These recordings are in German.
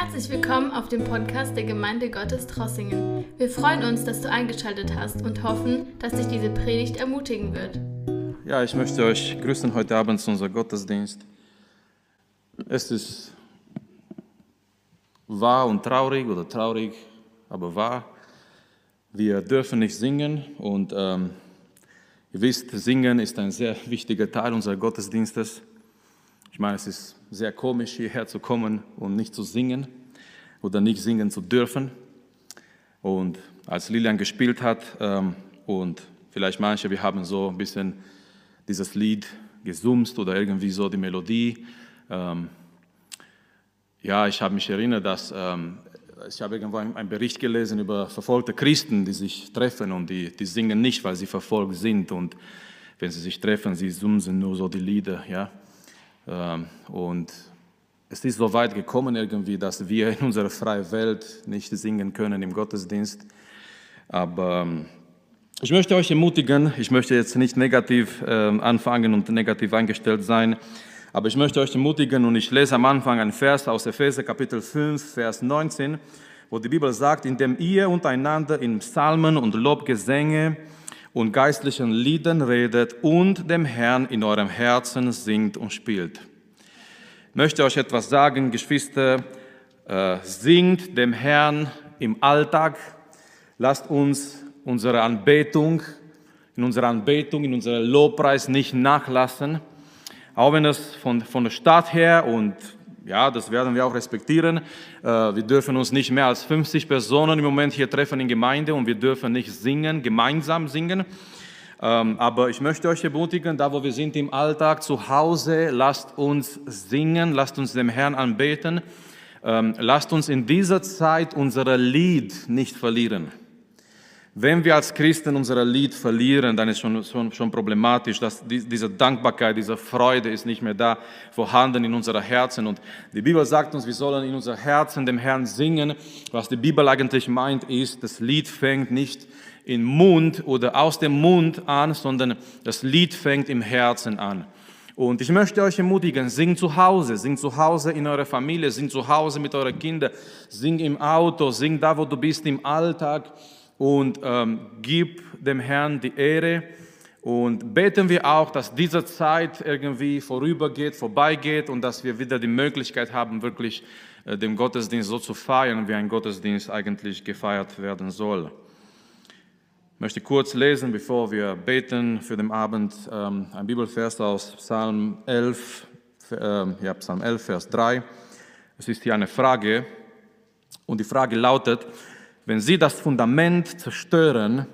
Herzlich willkommen auf dem Podcast der Gemeinde Gottes Trossingen. Wir freuen uns, dass du eingeschaltet hast und hoffen, dass dich diese Predigt ermutigen wird. Ja, ich möchte euch grüßen heute Abend zu unserem Gottesdienst. Es ist wahr und traurig oder traurig, aber wahr. Wir dürfen nicht singen und ähm, ihr wisst, singen ist ein sehr wichtiger Teil unseres Gottesdienstes. Ich meine, es ist sehr komisch, hierher zu kommen und nicht zu singen oder nicht singen zu dürfen. Und als Lilian gespielt hat ähm, und vielleicht manche, wir haben so ein bisschen dieses Lied gesumst oder irgendwie so die Melodie. Ähm, ja, ich habe mich erinnert, dass ähm, ich habe irgendwo einen Bericht gelesen über verfolgte Christen, die sich treffen und die, die singen nicht, weil sie verfolgt sind und wenn sie sich treffen, sie sumsen nur so die Lieder, ja. Ähm, und es ist so weit gekommen irgendwie, dass wir in unserer freien Welt nicht singen können im Gottesdienst. Aber ähm, ich möchte euch ermutigen, ich möchte jetzt nicht negativ ähm, anfangen und negativ eingestellt sein, aber ich möchte euch ermutigen und ich lese am Anfang einen Vers aus Epheser Kapitel 5, Vers 19, wo die Bibel sagt, indem ihr untereinander in Psalmen und Lobgesänge und geistlichen Liedern redet und dem Herrn in eurem Herzen singt und spielt. Ich möchte euch etwas sagen, Geschwister, äh, singt dem Herrn im Alltag, lasst uns unsere Anbetung, in unserer Anbetung, in unserem Lobpreis nicht nachlassen, auch wenn es von, von der Stadt her und ja, das werden wir auch respektieren. Äh, wir dürfen uns nicht mehr als 50 Personen im Moment hier treffen in Gemeinde und wir dürfen nicht singen, gemeinsam singen. Ähm, aber ich möchte euch ermutigen, da wo wir sind im Alltag, zu Hause, lasst uns singen, lasst uns dem Herrn anbeten. Ähm, lasst uns in dieser Zeit unser Lied nicht verlieren. Wenn wir als Christen unser Lied verlieren, dann ist schon, schon, schon problematisch, dass diese Dankbarkeit, diese Freude ist nicht mehr da vorhanden in unseren Herzen. Und die Bibel sagt uns, wir sollen in unser Herzen dem Herrn singen. Was die Bibel eigentlich meint, ist, das Lied fängt nicht im Mund oder aus dem Mund an, sondern das Lied fängt im Herzen an. Und ich möchte euch ermutigen, singt zu Hause, singt zu Hause in eurer Familie, singt zu Hause mit euren Kindern, singt im Auto, singt da, wo du bist im Alltag und ähm, gib dem Herrn die Ehre. Und beten wir auch, dass diese Zeit irgendwie vorübergeht, vorbeigeht und dass wir wieder die Möglichkeit haben, wirklich äh, den Gottesdienst so zu feiern, wie ein Gottesdienst eigentlich gefeiert werden soll. Ich möchte kurz lesen, bevor wir beten für den Abend, ähm, ein Bibelvers aus Psalm 11, äh, ja, Psalm 11, Vers 3. Es ist hier eine Frage und die Frage lautet, wenn sie das Fundament zerstören,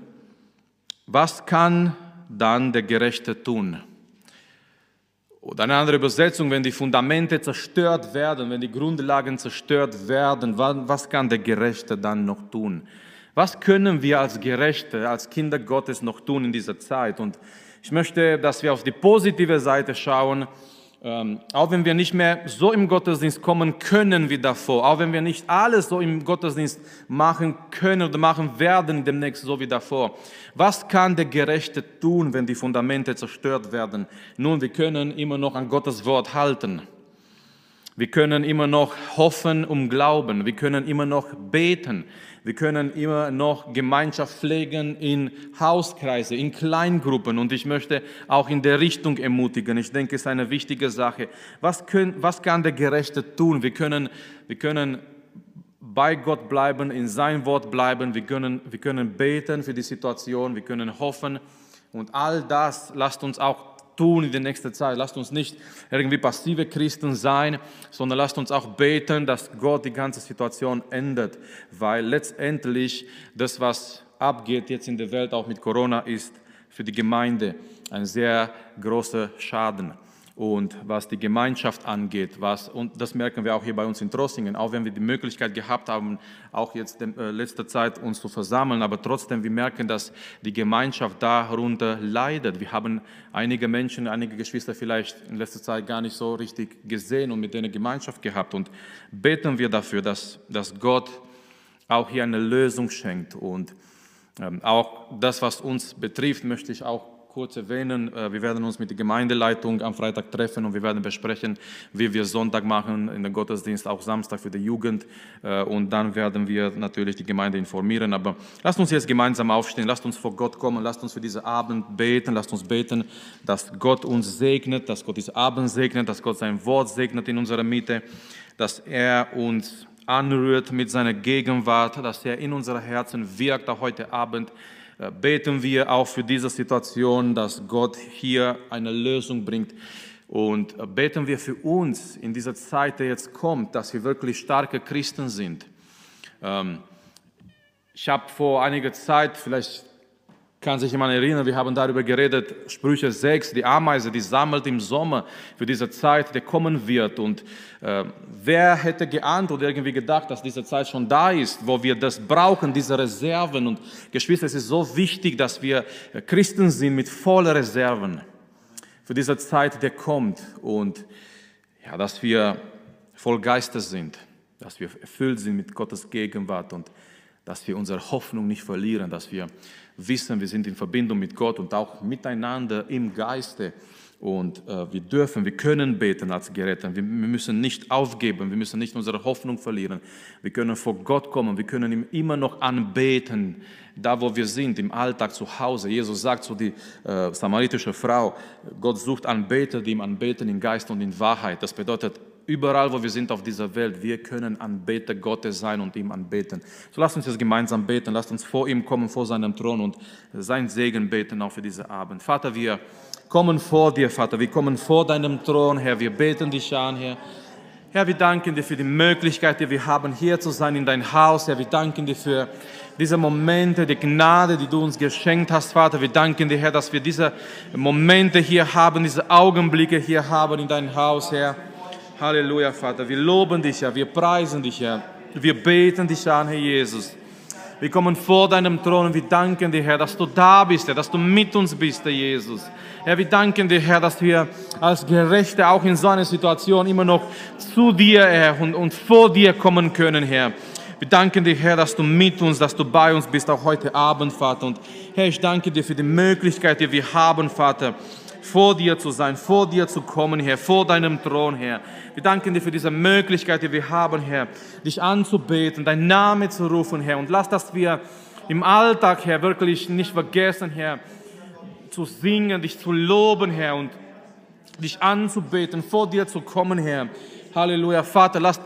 was kann dann der Gerechte tun? Oder eine andere Übersetzung, wenn die Fundamente zerstört werden, wenn die Grundlagen zerstört werden, was kann der Gerechte dann noch tun? Was können wir als Gerechte, als Kinder Gottes noch tun in dieser Zeit? Und ich möchte, dass wir auf die positive Seite schauen ähm, auch wenn wir nicht mehr so im Gottesdienst kommen können wie davor, auch wenn wir nicht alles so im Gottesdienst machen können oder machen werden demnächst so wie davor. Was kann der Gerechte tun, wenn die Fundamente zerstört werden? Nun, wir können immer noch an Gottes Wort halten. Wir können immer noch hoffen um Glauben. Wir können immer noch beten. Wir können immer noch Gemeinschaft pflegen in Hauskreise, in Kleingruppen. Und ich möchte auch in der Richtung ermutigen. Ich denke, es ist eine wichtige Sache. Was, können, was kann der Gerechte tun? Wir können, wir können bei Gott bleiben, in sein Wort bleiben. Wir können, wir können beten für die Situation. Wir können hoffen. Und all das lasst uns auch tun in der nächsten Zeit. Lasst uns nicht irgendwie passive Christen sein, sondern lasst uns auch beten, dass Gott die ganze Situation ändert, weil letztendlich das, was abgeht jetzt in der Welt, auch mit Corona, ist für die Gemeinde ein sehr großer Schaden. Und was die Gemeinschaft angeht, was, und das merken wir auch hier bei uns in Trossingen, auch wenn wir die Möglichkeit gehabt haben, auch jetzt in äh, letzter Zeit uns zu versammeln, aber trotzdem, wir merken, dass die Gemeinschaft darunter leidet. Wir haben einige Menschen, einige Geschwister vielleicht in letzter Zeit gar nicht so richtig gesehen und mit denen Gemeinschaft gehabt. Und beten wir dafür, dass, dass Gott auch hier eine Lösung schenkt. Und ähm, auch das, was uns betrifft, möchte ich auch kurz erwähnen. Äh, wir werden uns mit der Gemeindeleitung am Freitag treffen und wir werden besprechen, wie wir Sonntag machen in den Gottesdienst, auch Samstag für die Jugend. Äh, und dann werden wir natürlich die Gemeinde informieren. Aber lasst uns jetzt gemeinsam aufstehen, lasst uns vor Gott kommen, lasst uns für diesen Abend beten, lasst uns beten, dass Gott uns segnet, dass Gott diesen Abend segnet, dass Gott sein Wort segnet in unserer Mitte, dass er uns anrührt mit seiner Gegenwart, dass er in unsere Herzen wirkt, auch heute Abend. Äh, beten wir auch für diese Situation, dass Gott hier eine Lösung bringt. Und äh, beten wir für uns in dieser Zeit, die jetzt kommt, dass wir wirklich starke Christen sind. Ähm, ich habe vor einiger Zeit, vielleicht kann sich jemand erinnern, wir haben darüber geredet, Sprüche 6, die Ameise, die sammelt im Sommer für diese Zeit, die kommen wird. Und äh, wer hätte geahnt oder irgendwie gedacht, dass diese Zeit schon da ist, wo wir das brauchen, diese Reserven. Und Geschwister, es ist so wichtig, dass wir Christen sind mit voller Reserven für diese Zeit, die kommt. Und ja, dass wir voll Geistes sind, dass wir erfüllt sind mit Gottes Gegenwart und dass wir unsere Hoffnung nicht verlieren, dass wir wissen, wir sind in Verbindung mit Gott und auch miteinander im Geiste. Und äh, wir dürfen, wir können beten als Geretteten. Wir, wir, müssen nicht aufgeben, wir müssen nicht unsere Hoffnung verlieren. Wir können vor Gott kommen, wir können ihm immer noch anbeten, da wo wir sind, im Alltag, zu Hause. Jesus sagt zu der äh, samaritische Frau, Gott sucht Anbeter, die ihm anbeten in Geist und in Wahrheit. Das bedeutet, überall, wo wir sind auf dieser Welt, wir können Anbeter Gottes sein und ihm anbeten. So lasst uns jetzt gemeinsam beten, lasst uns vor ihm kommen, vor seinem Thron und sein Segen beten auch für diesen Abend. Vater, wir kommen vor dir, Vater, wir kommen vor deinem Thron, Herr, wir beten dich an, Herr. Herr, wir danken dir für die Möglichkeit, die wir haben, hier zu sein in dein Haus. Herr, wir danken dir für diese Momente, die Gnade, die du uns geschenkt hast, Vater. Wir danken dir, Herr, dass wir diese Momente hier haben, diese Augenblicke hier haben in dein Haus, Herr. Halleluja, Vater. Wir loben dich, Herr. Wir preisen dich, Herr. Wir beten dich an, Herr Jesus. Wir kommen vor deinem Thron und wir danken dir, Herr, dass du da bist, Herr, dass du mit uns bist, Herr Jesus. Herr, wir danken dir, Herr, dass wir als Gerechte auch in so einer Situation immer noch zu dir, Herr, und, und vor dir kommen können, Herr. Wir danken dir, Herr, dass du mit uns, dass du bei uns bist, auch heute Abend, Vater. Und Herr, ich danke dir für die Möglichkeit, die wir haben, Vater, vor dir zu sein, vor dir zu kommen, Herr, vor deinem Thron, Herr. Wir danken dir für diese Möglichkeit, die wir haben, Herr, dich anzubeten, deinen Namen zu rufen, Herr. Und lass, dass wir im Alltag, Herr, wirklich nicht vergessen, Herr, zu singen, dich zu loben, Herr, und dich anzubeten, vor dir zu kommen, Herr. Halleluja, Vater, lass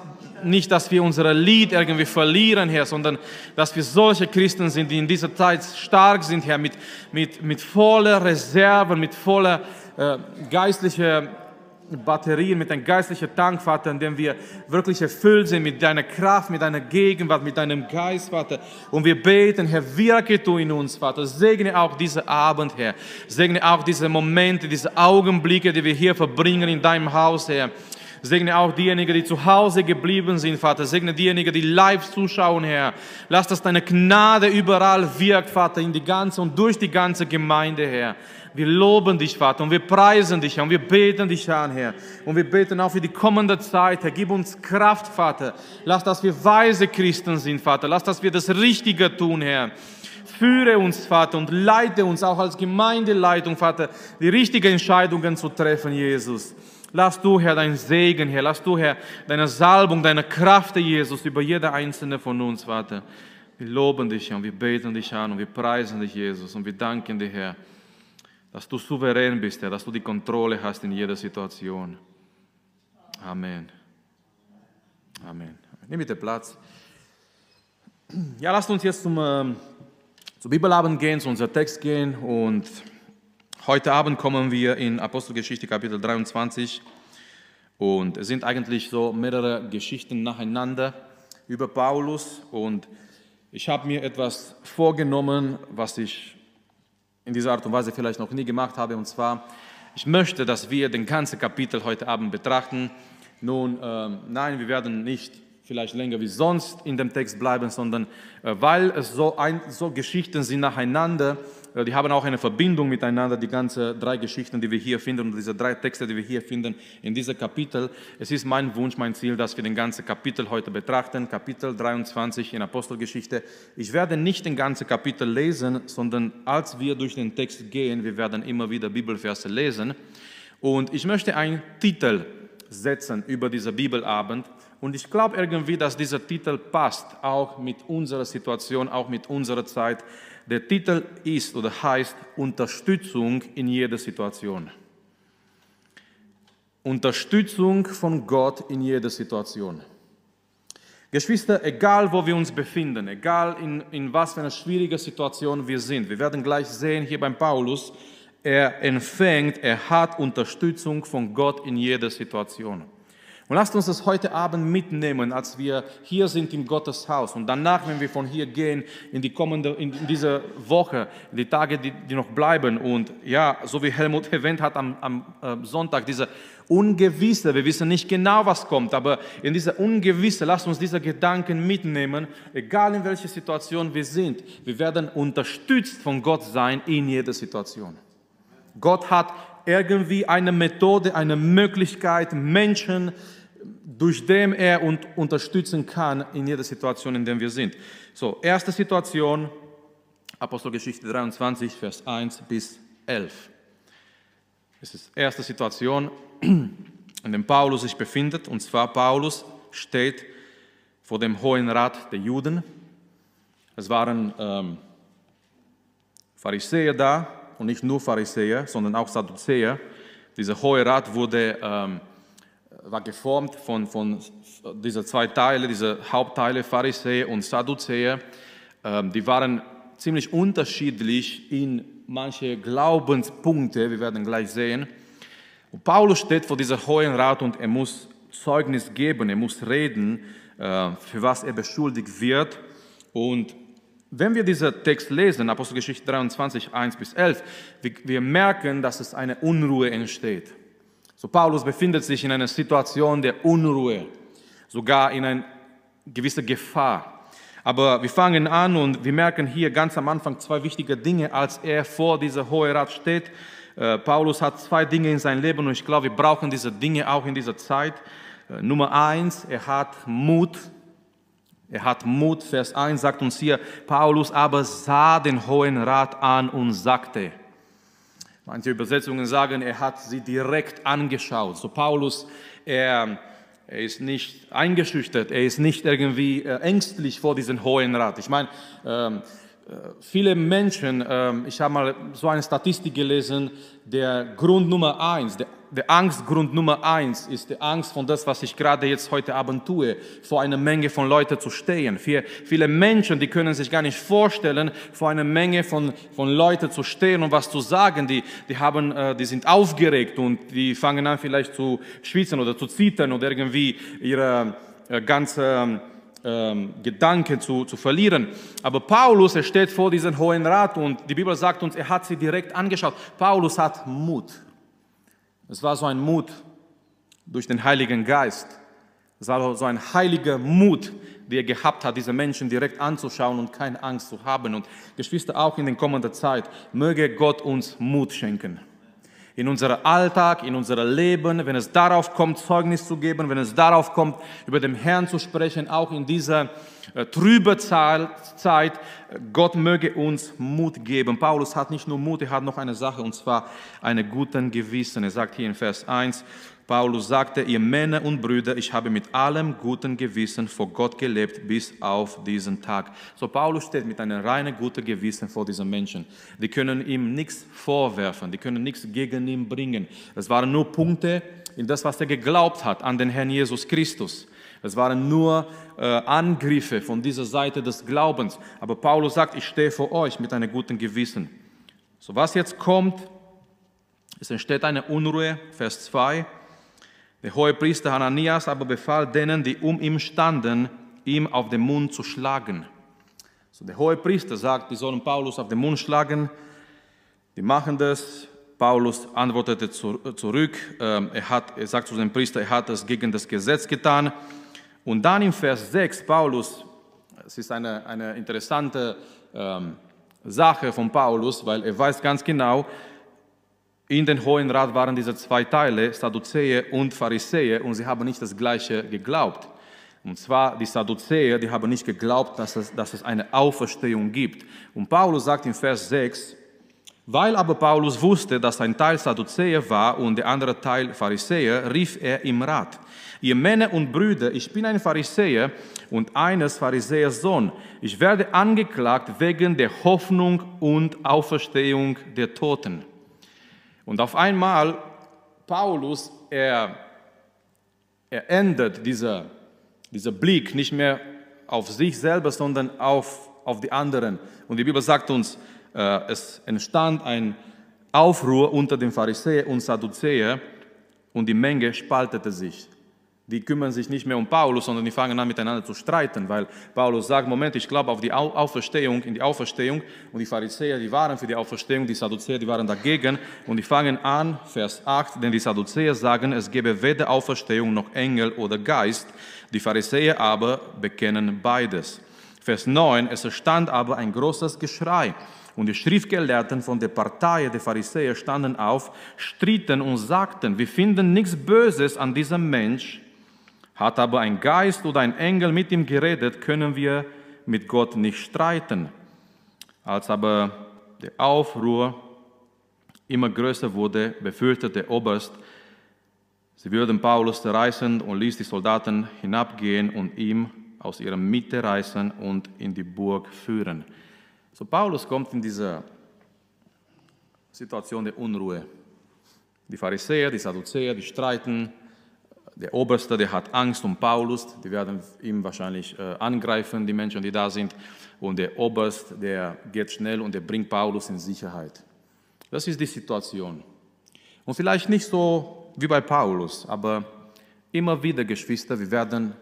nicht, dass wir unser Lied irgendwie verlieren, Herr, sondern dass wir solche Christen sind, die in dieser Zeit stark sind, Herr, mit, mit, mit voller Reserven, mit voller äh, geistlicher Batterien, mit einem geistlichen Tank, Vater, in dem wir wirklich erfüllt sind mit deiner Kraft, mit deiner Gegenwart, mit deinem Geist, Vater. Und wir beten, Herr, wirke du in uns, Vater. Segne auch diesen Abend, Herr. Segne auch diese Momente, diese Augenblicke, die wir hier verbringen in deinem Haus, Herr. Segne auch diejenigen, die zu Hause geblieben sind, Vater. Segne diejenigen, die live zuschauen, Herr. Lass, dass deine Gnade überall wirkt, Vater, in die ganze und durch die ganze Gemeinde, Herr. Wir loben dich, Vater, und wir preisen dich, Herr, und wir beten dich an, Herr. Und wir beten auch für die kommende Zeit, Herr. Gib uns Kraft, Vater. Lass, dass wir weise Christen sind, Vater. Lass, dass wir das Richtige tun, Herr. Führe uns, Vater, und leite uns auch als Gemeindeleitung, Vater, die richtigen Entscheidungen zu treffen, Jesus. Lass du, Herr, dein Segen, Herr. Lass du, Herr, deine Salbung, deine Kraft, Jesus, über jede einzelne von uns, Vater. Wir loben dich, Herr, und wir beten dich an und wir preisen dich, Jesus, und wir danken dir, Herr, dass du souverän bist, Herr, dass du die Kontrolle hast in jeder Situation. Amen. Amen. Nimm bitte Platz. Ja, lasst uns jetzt zum, äh, zum Bibelabend gehen, zu unserem Text gehen und Heute Abend kommen wir in Apostelgeschichte Kapitel 23 und es sind eigentlich so mehrere Geschichten nacheinander über Paulus. Und ich habe mir etwas vorgenommen, was ich in dieser Art und Weise vielleicht noch nie gemacht habe. Und zwar, ich möchte, dass wir den ganzen Kapitel heute Abend betrachten. Nun, äh, nein, wir werden nicht vielleicht länger wie sonst in dem Text bleiben, sondern äh, weil es so, ein, so Geschichten sind nacheinander, die haben auch eine Verbindung miteinander, die ganzen drei Geschichten, die wir hier finden und diese drei Texte, die wir hier finden in diesem Kapitel. Es ist mein Wunsch, mein Ziel, dass wir den ganzen Kapitel heute betrachten, Kapitel 23 in Apostelgeschichte. Ich werde nicht den ganzen Kapitel lesen, sondern als wir durch den Text gehen, wir werden immer wieder Bibelverse lesen. Und ich möchte einen Titel setzen über diesen Bibelabend. Und ich glaube irgendwie, dass dieser Titel passt, auch mit unserer Situation, auch mit unserer Zeit. Der Titel ist oder heißt Unterstützung in jeder Situation. Unterstützung von Gott in jeder Situation. Geschwister, egal wo wir uns befinden, egal in, in was für einer schwierigen Situation wir sind, wir werden gleich sehen hier beim Paulus, er empfängt, er hat Unterstützung von Gott in jeder Situation. Und lasst uns das heute Abend mitnehmen, als wir hier sind im Gotteshaus und danach, wenn wir von hier gehen, in die kommende, in diese Woche, die Tage, die, die noch bleiben. Und ja, so wie Helmut erwähnt hat am, am äh, Sonntag, diese Ungewisse, wir wissen nicht genau, was kommt, aber in dieser Ungewisse, lasst uns diese Gedanken mitnehmen, egal in welcher Situation wir sind. Wir werden unterstützt von Gott sein in jeder Situation. Gott hat irgendwie eine Methode, eine Möglichkeit, Menschen durch den er uns unterstützen kann in jeder Situation, in der wir sind. So, erste Situation, Apostelgeschichte 23, Vers 1 bis 11. Es ist die erste Situation, in der Paulus sich befindet, und zwar Paulus steht vor dem Hohen Rat der Juden. Es waren ähm, Pharisäer da, und nicht nur Pharisäer, sondern auch Sadduzäer. Dieser Hohe Rat wurde ähm, war geformt von, von diesen zwei Teilen, diese Hauptteile, Pharisäer und Sadduzäer. Ähm, die waren ziemlich unterschiedlich in manche Glaubenspunkte, wir werden gleich sehen. Und Paulus steht vor dieser Hohen Rat und er muss Zeugnis geben, er muss reden, äh, für was er beschuldigt wird. Und wenn wir diesen Text lesen, Apostelgeschichte 23, 1 bis 11, wir, wir merken, dass es eine Unruhe entsteht. So Paulus befindet sich in einer Situation der Unruhe, sogar in einer gewissen Gefahr. Aber wir fangen an und wir merken hier ganz am Anfang zwei wichtige Dinge, als er vor dieser Hohe Rat steht. Äh, Paulus hat zwei Dinge in seinem Leben und ich glaube, wir brauchen diese Dinge auch in dieser Zeit. Äh, Nummer eins, er hat Mut. Er hat Mut. Vers 1 sagt uns hier, Paulus aber sah den Hohen Rat an und sagte, Manche Übersetzungen sagen, er hat sie direkt angeschaut. So Paulus, er, er ist nicht eingeschüchtert, er ist nicht irgendwie äh, ängstlich vor diesem Hohen Rat. Ich meine, ähm, äh, viele Menschen, ähm, ich habe mal so eine Statistik gelesen, der Grund Nummer eins, der der Angstgrund Nummer eins ist die Angst von das, was ich gerade jetzt heute Abend tue, vor einer Menge von Leuten zu stehen. Für viele Menschen, die können sich gar nicht vorstellen, vor einer Menge von, von Leuten zu stehen und was zu sagen. Die, die, haben, äh, die sind aufgeregt und die fangen an vielleicht zu schwitzen oder zu zittern oder irgendwie ihre äh, ganze ähm, Gedanken zu, zu verlieren. Aber Paulus, er steht vor diesem Hohen Rat und die Bibel sagt uns, er hat sie direkt angeschaut. Paulus hat Mut. Es war so ein Mut durch den Heiligen Geist. Es war so ein heiliger Mut, der er gehabt hat, diese Menschen direkt anzuschauen und keine Angst zu haben. Und Geschwister, auch in der kommenden Zeit, möge Gott uns Mut schenken. In unserem Alltag, in unserem Leben, wenn es darauf kommt, Zeugnis zu geben, wenn es darauf kommt, über den Herrn zu sprechen, auch in dieser äh, Zeit, Gott möge uns Mut geben. Paulus hat nicht nur Mut, er hat noch eine Sache, und zwar einen guten Gewissen. Er sagt hier in Vers 1, Paulus sagte, ihr Männer und Brüder, ich habe mit allem guten Gewissen vor Gott gelebt bis auf diesen Tag. So Paulus steht mit einem reinen guten Gewissen vor diesen Menschen. Die können ihm nichts vorwerfen, die können nichts gegen ihn bringen. Es waren nur Punkte in das, was er geglaubt hat an den Herrn Jesus Christus. Es waren nur äh, Angriffe von dieser Seite des Glaubens. Aber Paulus sagt, ich stehe vor euch mit einem guten Gewissen. So was jetzt kommt, es entsteht eine Unruhe, Vers 2. Der hohe Priester Hananias aber befahl denen, die um ihn standen, ihm auf den Mund zu schlagen. So der hohe Priester sagt, die sollen Paulus auf den Mund schlagen. Die machen das. Paulus antwortete zurück. Ähm, er, hat, er sagt zu dem Priester, er hat das gegen das Gesetz getan. Und dann im Vers 6, Paulus, es ist eine, eine interessante ähm, Sache von Paulus, weil er weiß ganz genau, in den Hohen Rat waren diese zwei Teile, Sadduzäer und Pharisäer, und sie haben nicht das Gleiche geglaubt. Und zwar die Sadduzäer, die haben nicht geglaubt, dass es, dass es eine Auferstehung gibt. Und Paulus sagt in Vers 6, weil aber Paulus wusste, dass ein Teil Sadduzäer war und der andere Teil Pharisäer, rief er im Rat. Ihr Männer und Brüder, ich bin ein Pharisäer und eines Pharisäers Sohn. Ich werde angeklagt wegen der Hoffnung und Auferstehung der Toten. Und auf einmal, Paulus, er, er ändert dieser, dieser Blick nicht mehr auf sich selber, sondern auf, auf die anderen. Und die Bibel sagt uns, äh, es entstand ein Aufruhr unter den Pharisäern und Sadduzäern und die Menge spaltete sich die kümmern sich nicht mehr um Paulus, sondern die fangen an miteinander zu streiten, weil Paulus sagt, Moment, ich glaube auf die Auferstehung, in die Auferstehung. Und die Pharisäer, die waren für die Auferstehung, die Sadduzäer, die waren dagegen. Und die fangen an, Vers 8, denn die Sadduzäer sagen, es gebe weder Auferstehung noch Engel oder Geist, die Pharisäer aber bekennen beides. Vers 9, es stand aber ein großes Geschrei. Und die Schriftgelehrten von der Partei der Pharisäer standen auf, stritten und sagten, wir finden nichts Böses an diesem Mensch, hat aber ein Geist oder ein Engel mit ihm geredet, können wir mit Gott nicht streiten. Als aber der Aufruhr immer größer wurde, befürchtete der Oberst, sie würden Paulus zerreißen und ließ die Soldaten hinabgehen und ihm aus ihrer Mitte reißen und in die Burg führen. So Paulus kommt in diese Situation der Unruhe. Die Pharisäer, die Sadduzäer, die streiten, der Oberste, der hat Angst um Paulus, die werden ihm wahrscheinlich äh, angreifen, die Menschen, die da sind. Und der Oberst, der geht schnell und der bringt Paulus in Sicherheit. Das ist die Situation. Und vielleicht nicht so wie bei Paulus, aber immer wieder, Geschwister, wir werden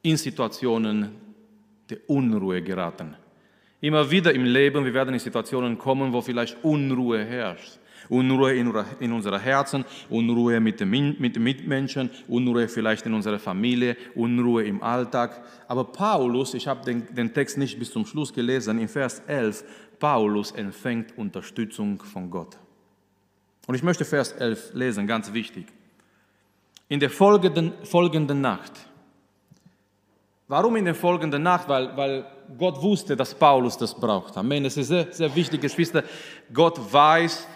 in Situationen der Unruhe geraten. Immer wieder im Leben, wir werden in Situationen kommen, wo vielleicht Unruhe herrscht. Unruhe in unserer Herzen, Unruhe mit den Mitmenschen, Unruhe vielleicht in unserer Familie, Unruhe im Alltag. Aber Paulus, ich habe den, den Text nicht bis zum Schluss gelesen, in Vers 11, Paulus empfängt Unterstützung von Gott. Und ich möchte Vers 11 lesen, ganz wichtig. In der folgenden, folgenden Nacht. Warum in der folgenden Nacht? Weil, weil Gott wusste, dass Paulus das braucht. Amen. Es ist sehr, sehr wichtig, Geschwister. Gott weiß,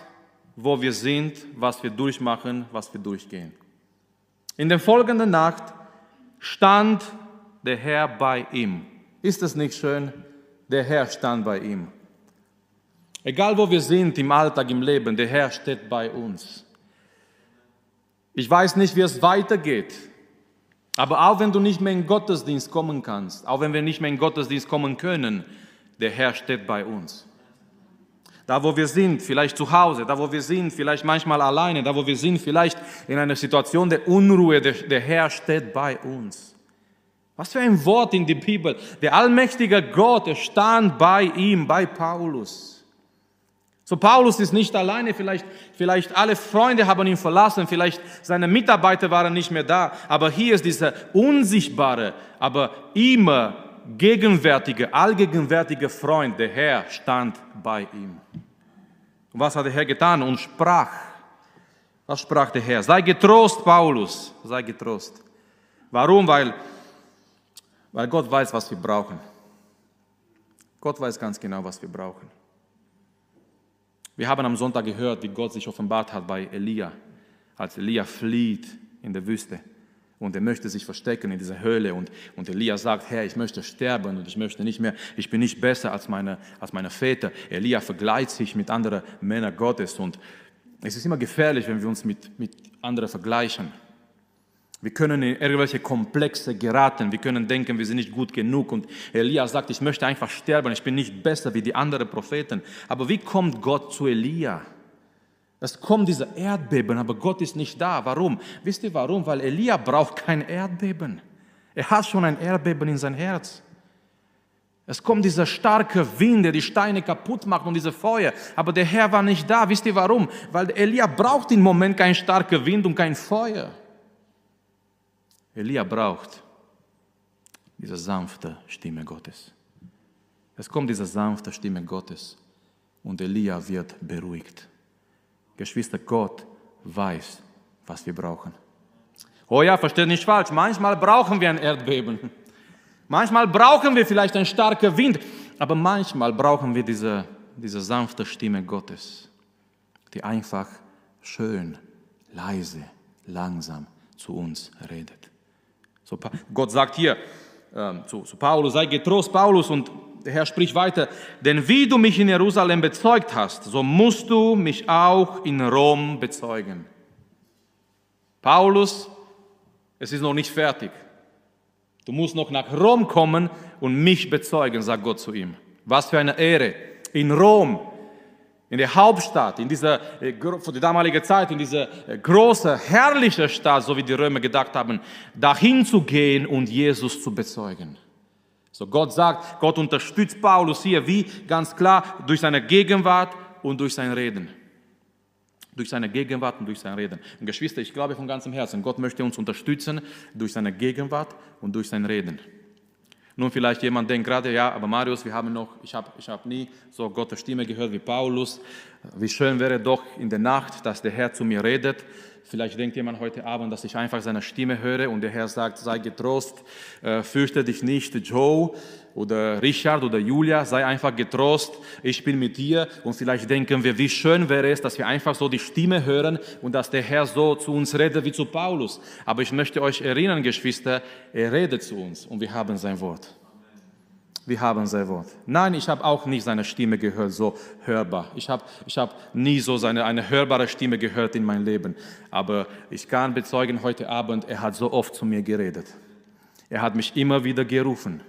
wo wir sind, was wir durchmachen, was wir durchgehen. In der folgenden Nacht stand der Herr bei ihm. Ist es nicht schön? Der Herr stand bei ihm. Egal wo wir sind im Alltag, im Leben, der Herr steht bei uns. Ich weiß nicht, wie es weitergeht, aber auch wenn du nicht mehr in Gottesdienst kommen kannst, auch wenn wir nicht mehr in Gottesdienst kommen können, der Herr steht bei uns. Da, wo wir sind, vielleicht zu Hause, da, wo wir sind, vielleicht manchmal alleine, da, wo wir sind, vielleicht in einer Situation der Unruhe, der, der Herr steht bei uns. Was für ein Wort in die Bibel. Der allmächtige Gott, er stand bei ihm, bei Paulus. So Paulus ist nicht alleine, vielleicht, vielleicht alle Freunde haben ihn verlassen, vielleicht seine Mitarbeiter waren nicht mehr da, aber hier ist dieser unsichtbare, aber immer gegenwärtige, allgegenwärtige Freund, der Herr, stand bei ihm. Und was hat der Herr getan? Und sprach. Was sprach der Herr? Sei getrost, Paulus, sei getrost. Warum? Weil, weil Gott weiß, was wir brauchen. Gott weiß ganz genau, was wir brauchen. Wir haben am Sonntag gehört, wie Gott sich offenbart hat bei Elia, als Elia flieht in der Wüste und er möchte sich verstecken in dieser Höhle und, und Elia sagt, Herr, ich möchte sterben und ich möchte nicht mehr, ich bin nicht besser als meine, als meine Väter. Elia vergleicht sich mit anderen Männern Gottes und es ist immer gefährlich, wenn wir uns mit, mit anderen vergleichen. Wir können in irgendwelche Komplexe geraten, wir können denken, wir sind nicht gut genug und Elia sagt, ich möchte einfach sterben, ich bin nicht besser wie die anderen Propheten. Aber wie kommt Gott zu Elia? Es kommt dieser Erdbeben, aber Gott ist nicht da. Warum? Wisst ihr warum? Weil Elia braucht kein Erdbeben. Er hat schon ein Erdbeben in sein Herz. Es kommt dieser starke Wind, der die Steine kaputt macht und diese Feuer. Aber der Herr war nicht da. Wisst ihr warum? Weil Elia braucht im Moment kein starker Wind und kein Feuer. Elia braucht diese sanfte Stimme Gottes. Es kommt diese sanfte Stimme Gottes. und Elia wird beruhigt. Geschwister, Gott weiß, was wir brauchen. Oh ja, versteht nicht falsch, manchmal brauchen wir ein Erdbeben. Manchmal brauchen wir vielleicht einen starken Wind, aber manchmal brauchen wir diese, diese sanfte Stimme Gottes, die einfach schön, leise, langsam zu uns redet. So, Gott sagt hier äh, zu, zu Paulus, sei getrost, Paulus, und der Herr spricht weiter, denn wie du mich in Jerusalem bezeugt hast, so musst du mich auch in Rom bezeugen. Paulus, es ist noch nicht fertig. Du musst noch nach Rom kommen und mich bezeugen, sagt Gott zu ihm. Was für eine Ehre. In Rom, in der Hauptstadt, in dieser, äh, für die damalige Zeit, in diese äh, große, herrliche Stadt, so wie die Römer gedacht haben, dahin zu gehen und Jesus zu bezeugen. So Gott sagt, Gott unterstützt Paulus hier, wie ganz klar, durch seine Gegenwart und durch sein Reden. Durch seine Gegenwart und durch sein Reden. Und Geschwister, ich glaube von ganzem Herzen, Gott möchte uns unterstützen durch seine Gegenwart und durch sein Reden. Nun vielleicht jemand denkt gerade, ja, aber Marius, wir haben noch, ich habe ich hab nie so Gottes Stimme gehört wie Paulus. Wie schön wäre doch in der Nacht, dass der Herr zu mir redet. Vielleicht denkt jemand heute Abend, dass ich einfach seine Stimme höre und der Herr sagt, sei getrost, äh, fürchte dich nicht, Joe oder Richard oder Julia, sei einfach getrost, ich bin mit dir. Und vielleicht denken wir, wie schön wäre es, dass wir einfach so die Stimme hören und dass der Herr so zu uns redet wie zu Paulus. Aber ich möchte euch erinnern, Geschwister, er redet zu uns und wir haben sein Wort. Wir haben sein Wort. Nein, ich habe auch nicht seine Stimme gehört, so hörbar. Ich habe ich hab nie so seine, eine hörbare Stimme gehört in meinem Leben. Aber ich kann bezeugen heute Abend, er hat so oft zu mir geredet. Er hat mich immer wieder gerufen.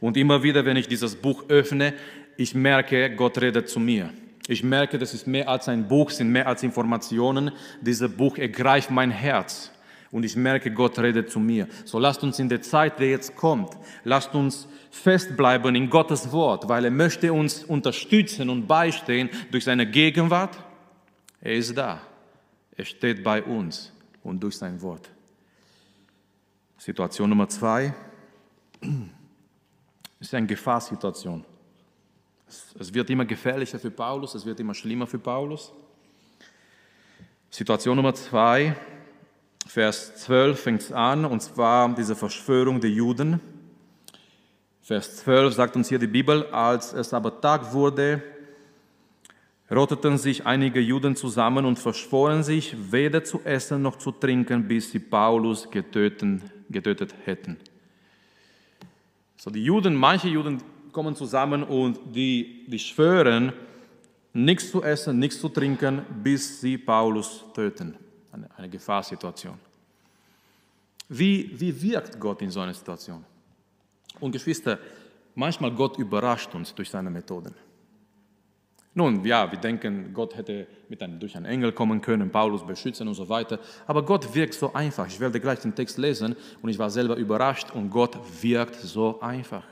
Und immer wieder, wenn ich dieses Buch öffne, ich merke, Gott redet zu mir. Ich merke, das ist mehr als ein Buch, sind mehr als Informationen. Dieses Buch ergreift mein Herz. Und ich merke, Gott redet zu mir. So lasst uns in der Zeit, die jetzt kommt, lasst uns festbleiben in Gottes Wort, weil er möchte uns unterstützen und beistehen durch seine Gegenwart. Er ist da. Er steht bei uns und durch sein Wort. Situation Nummer zwei ist eine Gefahrsituation. Es wird immer gefährlicher für Paulus, es wird immer schlimmer für Paulus. Situation Nummer zwei, Vers 12 fängt es an, und zwar diese Verschwörung der Juden. Vers 12 sagt uns hier die Bibel, als es aber Tag wurde, rotteten sich einige Juden zusammen und verschworen sich, weder zu essen noch zu trinken, bis sie Paulus getötet, getötet hätten. So, die Juden, manche Juden kommen zusammen und die, die schwören, nichts zu essen, nichts zu trinken, bis sie Paulus töten. Eine, Gefahrsituation. Wie, wie wirkt Gott in so einer Situation? Und Geschwister, manchmal Gott überrascht uns durch seine Methoden. Nun, ja, wir denken, Gott hätte mit einem, durch einen Engel kommen können, Paulus beschützen und so weiter. Aber Gott wirkt so einfach. Ich werde gleich den Text lesen und ich war selber überrascht und Gott wirkt so einfach.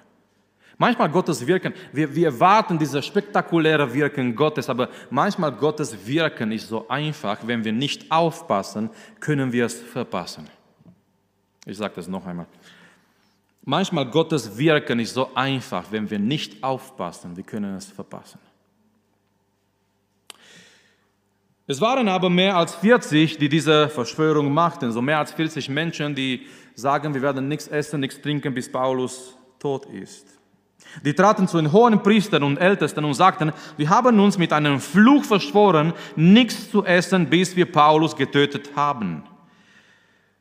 Manchmal Gottes Wirken, wir, wir erwarten dieses spektakuläre Wirken Gottes, aber manchmal Gottes Wirken ist so einfach, wenn wir nicht aufpassen, können wir es verpassen. Ich sage das noch einmal. Manchmal Gottes Wirken ist so einfach, wenn wir nicht aufpassen, wir können es verpassen. Es waren aber mehr als 40, die diese Verschwörung machten, so mehr als 40 Menschen, die sagen, wir werden nichts essen, nichts trinken, bis Paulus tot ist. Die traten zu den hohen Priestern und Ältesten und sagten, wir haben uns mit einem Fluch verschworen, nichts zu essen, bis wir Paulus getötet haben.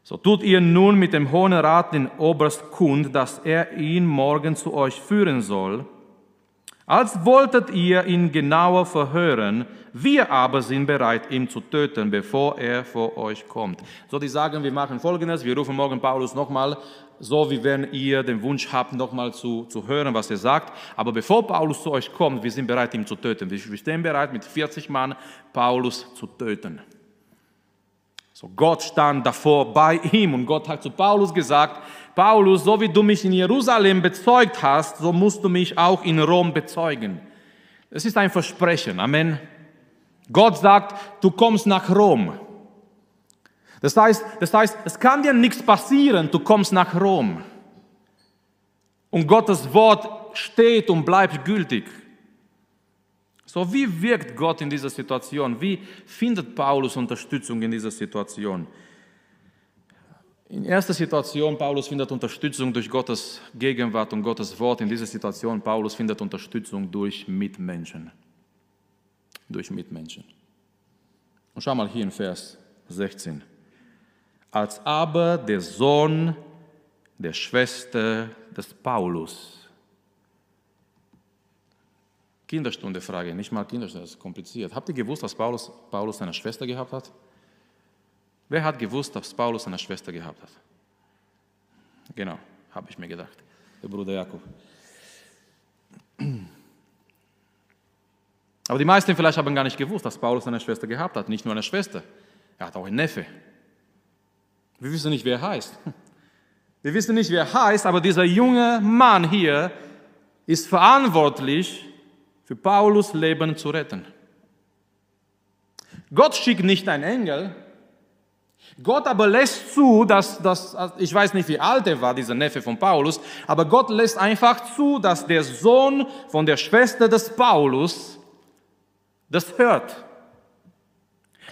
So tut ihr nun mit dem Hohen Rat den Oberst kund, dass er ihn morgen zu euch führen soll, als wolltet ihr ihn genauer verhören, wir aber sind bereit, ihn zu töten, bevor er vor euch kommt. So, die sagen, wir machen Folgendes, wir rufen morgen Paulus nochmal, so wie wenn ihr den Wunsch habt, nochmal zu, zu hören, was er sagt. Aber bevor Paulus zu euch kommt, wir sind bereit, ihn zu töten. Wir stehen bereit, mit 40 Mann Paulus zu töten. So, Gott stand davor bei ihm und Gott hat zu Paulus gesagt, Paulus, so wie du mich in Jerusalem bezeugt hast, so musst du mich auch in Rom bezeugen. Es ist ein Versprechen. Amen. Gott sagt, du kommst nach Rom. Das heißt, das heißt, es kann dir nichts passieren, du kommst nach Rom. Und Gottes Wort steht und bleibt gültig. So, wie wirkt Gott in dieser Situation? Wie findet Paulus Unterstützung in dieser Situation? In erster Situation, Paulus findet Unterstützung durch Gottes Gegenwart und Gottes Wort. In dieser Situation, Paulus findet Unterstützung durch Mitmenschen. Durch Mitmenschen. Und schau mal hier in Vers 16. Als aber der Sohn der Schwester des Paulus. Kinderstunde Frage, nicht mal Kinderstunde, das ist kompliziert. Habt ihr gewusst, dass Paulus, Paulus eine Schwester gehabt hat? Wer hat gewusst, dass Paulus eine Schwester gehabt hat? Genau, habe ich mir gedacht. Der Bruder Jakob. Aber die meisten vielleicht haben gar nicht gewusst, dass Paulus eine Schwester gehabt hat. Nicht nur eine Schwester, er hat auch einen Neffe. Wir wissen nicht, wer er heißt. Wir wissen nicht, wer er heißt, aber dieser junge Mann hier ist verantwortlich, für Paulus Leben zu retten. Gott schickt nicht einen Engel, Gott aber lässt zu, dass, dass, ich weiß nicht, wie alt er war, dieser Neffe von Paulus, aber Gott lässt einfach zu, dass der Sohn von der Schwester des Paulus das hört.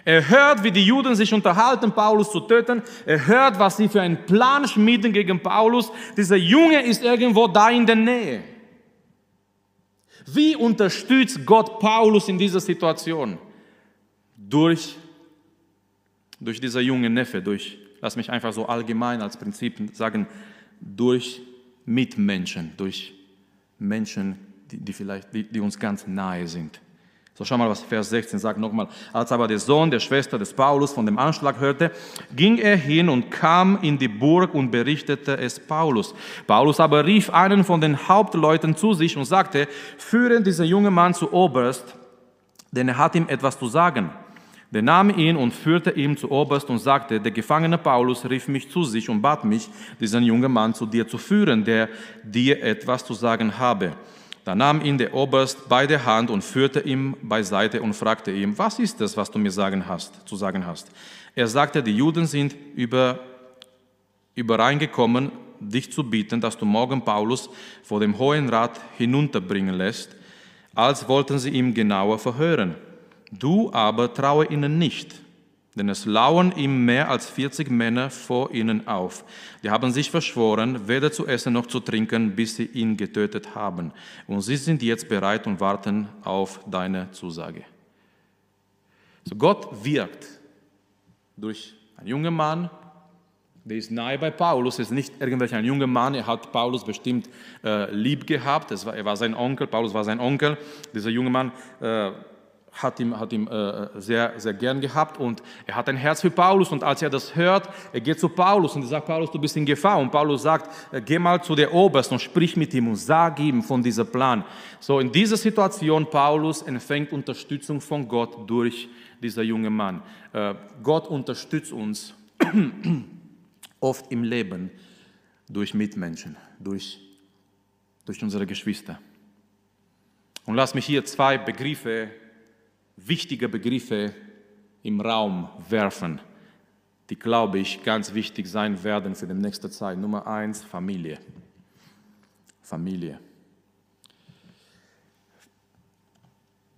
Er hört, wie die Juden sich unterhalten, Paulus zu töten. Er hört, was sie für einen Plan schmieden gegen Paulus. Dieser Junge ist irgendwo da in der Nähe. Wie unterstützt Gott Paulus in dieser Situation? Durch durch dieser junge Neffe, durch, lass mich einfach so allgemein als Prinzip sagen, durch Mitmenschen, durch Menschen, die, die vielleicht, die, die uns ganz nahe sind. So, schau mal, was Vers 16 sagt nochmal. Als aber der Sohn der Schwester des Paulus von dem Anschlag hörte, ging er hin und kam in die Burg und berichtete es Paulus. Paulus aber rief einen von den Hauptleuten zu sich und sagte, führen diesen jungen Mann zu Oberst, denn er hat ihm etwas zu sagen. Der nahm ihn und führte ihn zu Oberst und sagte, der Gefangene Paulus rief mich zu sich und bat mich, diesen jungen Mann zu dir zu führen, der dir etwas zu sagen habe. Da nahm ihn der Oberst bei der Hand und führte ihn beiseite und fragte ihn, was ist es, was du mir sagen hast, zu sagen hast? Er sagte, die Juden sind über, übereingekommen, dich zu bieten, dass du morgen Paulus vor dem Hohen Rat hinunterbringen lässt, als wollten sie ihn genauer verhören. Du aber traue ihnen nicht, denn es lauern ihm mehr als 40 Männer vor ihnen auf. Die haben sich verschworen, weder zu essen noch zu trinken, bis sie ihn getötet haben. Und sie sind jetzt bereit und warten auf deine Zusage. So Gott wirkt durch einen jungen Mann, der ist nahe bei Paulus, ist nicht irgendwelcher junger Mann, er hat Paulus bestimmt äh, lieb gehabt, war, er war sein Onkel, Paulus war sein Onkel, dieser junge Mann äh, hat ihm, hat ihm äh, sehr, sehr gern gehabt und er hat ein Herz für Paulus und als er das hört, er geht zu Paulus und sagt, Paulus, du bist in Gefahr und Paulus sagt, äh, geh mal zu der Oberst und sprich mit ihm und sag ihm von diesem Plan. So in dieser Situation, Paulus empfängt Unterstützung von Gott durch dieser junge Mann. Äh, Gott unterstützt uns oft im Leben durch Mitmenschen, durch, durch unsere Geschwister. Und lass mich hier zwei Begriffe wichtige Begriffe im Raum werfen, die, glaube ich, ganz wichtig sein werden für die nächste Zeit. Nummer eins, Familie. Familie.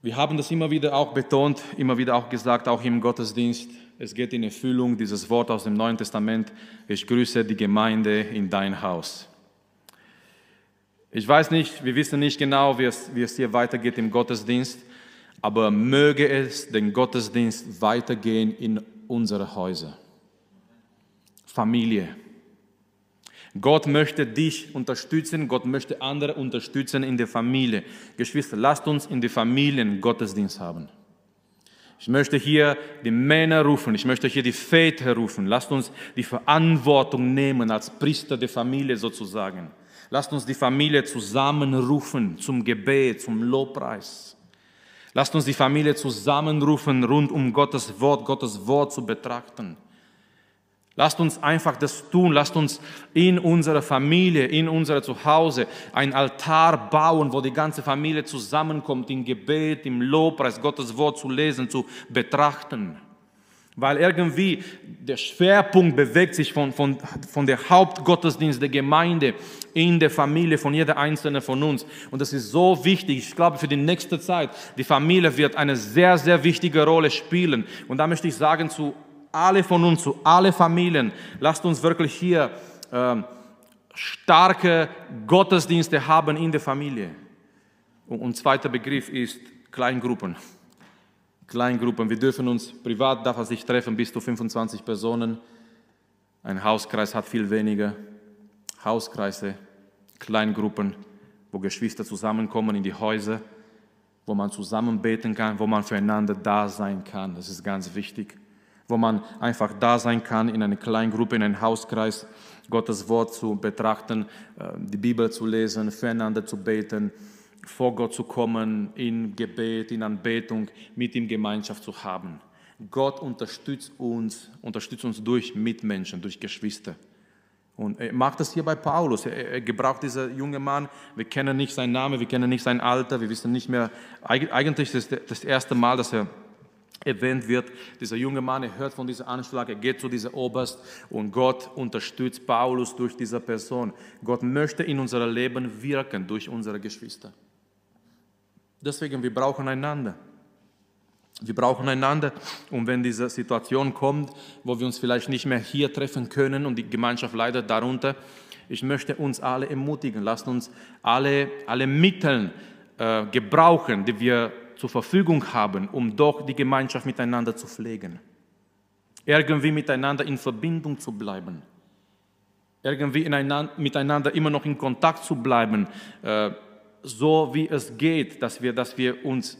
Wir haben das immer wieder auch betont, immer wieder auch gesagt, auch im Gottesdienst. Es geht in Erfüllung dieses Wort aus dem Neuen Testament. Ich grüße die Gemeinde in dein Haus. Ich weiß nicht, wir wissen nicht genau, wie es, wie es hier weitergeht im Gottesdienst aber möge es den Gottesdienst weitergehen in unsere Häuser. Familie. Gott möchte dich unterstützen, Gott möchte andere unterstützen in der Familie. Geschwister, lasst uns in der Familie einen Gottesdienst haben. Ich möchte hier die Männer rufen, ich möchte hier die Väter rufen. Lasst uns die Verantwortung nehmen als Priester der Familie sozusagen. Lasst uns die Familie zusammenrufen zum Gebet, zum Lobpreis. Lasst uns die Familie zusammenrufen, rund um Gottes Wort, Gottes Wort zu betrachten. Lasst uns einfach das tun. Lasst uns in unserer Familie, in unser Zuhause ein Altar bauen, wo die ganze Familie zusammenkommt, im Gebet, im Lobpreis, Gottes Wort zu lesen, zu betrachten. Weil irgendwie der Schwerpunkt bewegt sich von, von, von der Hauptgottesdienst der Gemeinde in der Familie von jeder einzelnen von uns. Und das ist so wichtig. Ich glaube, für die nächste Zeit, die Familie wird eine sehr, sehr wichtige Rolle spielen. Und da möchte ich sagen zu alle von uns, zu alle Familien, lasst uns wirklich hier ähm, starke Gottesdienste haben in der Familie. Und, und zweiter Begriff ist Kleingruppen. Kleingruppen. Wir dürfen uns privat, darf er sich treffen, bis zu 25 Personen. Ein Hauskreis hat viel weniger. Hauskreise, Kleingruppen, wo Geschwister zusammenkommen in die Häuser, wo man zusammen beten kann, wo man füreinander da sein kann. Das ist ganz wichtig. Wo man einfach da sein kann in einer Kleingruppe, in einem Hauskreis, Gottes Wort zu betrachten, äh, die Bibel zu lesen, füreinander zu beten vor Gott zu kommen, in Gebet, in Anbetung, mit ihm Gemeinschaft zu haben. Gott unterstützt uns, unterstützt uns durch Mitmenschen, durch Geschwister. Und er macht das hier bei Paulus. Er, gebraucht dieser junge Mann. Wir kennen nicht seinen Namen, wir kennen nicht sein Alter, wir wissen nicht mehr. Eigentlich ist es das erste Mal, dass er erwähnt wird. Dieser junge Mann, er hört von diesem Anschlag, er geht zu dieser Oberst und Gott unterstützt Paulus durch diese Person. Gott möchte in unser Leben wirken durch unsere Geschwister. Deswegen, wir brauchen einander. Wir brauchen einander. Und wenn diese Situation kommt, wo wir uns vielleicht nicht mehr hier treffen können und die Gemeinschaft leidet darunter, ich möchte uns alle ermutigen. Lasst uns alle, alle Mittel äh, gebrauchen, die wir zur Verfügung haben, um doch die Gemeinschaft miteinander zu pflegen. Irgendwie miteinander in Verbindung zu bleiben. Irgendwie miteinander immer noch in Kontakt zu bleiben. Äh, so wie es geht, dass wir, dass wir uns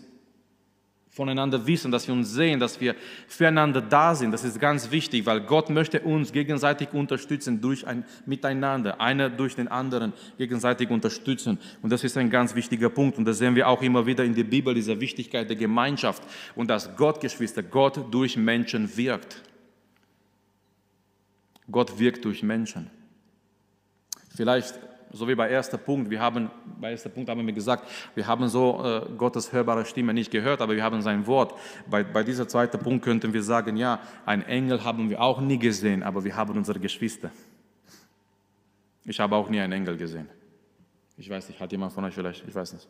voneinander wissen, dass wir uns sehen, dass wir füreinander da sind. Das ist ganz wichtig, weil Gott möchte uns gegenseitig unterstützen durch ein Miteinander, einer durch den anderen gegenseitig unterstützen. Und das ist ein ganz wichtiger Punkt. Und das sehen wir auch immer wieder in der Bibel, diese Wichtigkeit der Gemeinschaft und dass Gott, Geschwister, Gott durch Menschen wirkt. Gott wirkt durch Menschen. Vielleicht so wie bei erster Punkt, wir haben, bei erster Punkt haben wir gesagt, wir haben so äh, Gottes hörbare Stimme nicht gehört, aber wir haben sein Wort. Bei, bei dieser zweiten Punkt könnten wir sagen, ja, ein Engel haben wir auch nie gesehen, aber wir haben unsere Geschwister. Ich habe auch nie einen Engel gesehen. Ich weiß nicht, hat jemand von euch vielleicht, ich weiß nicht.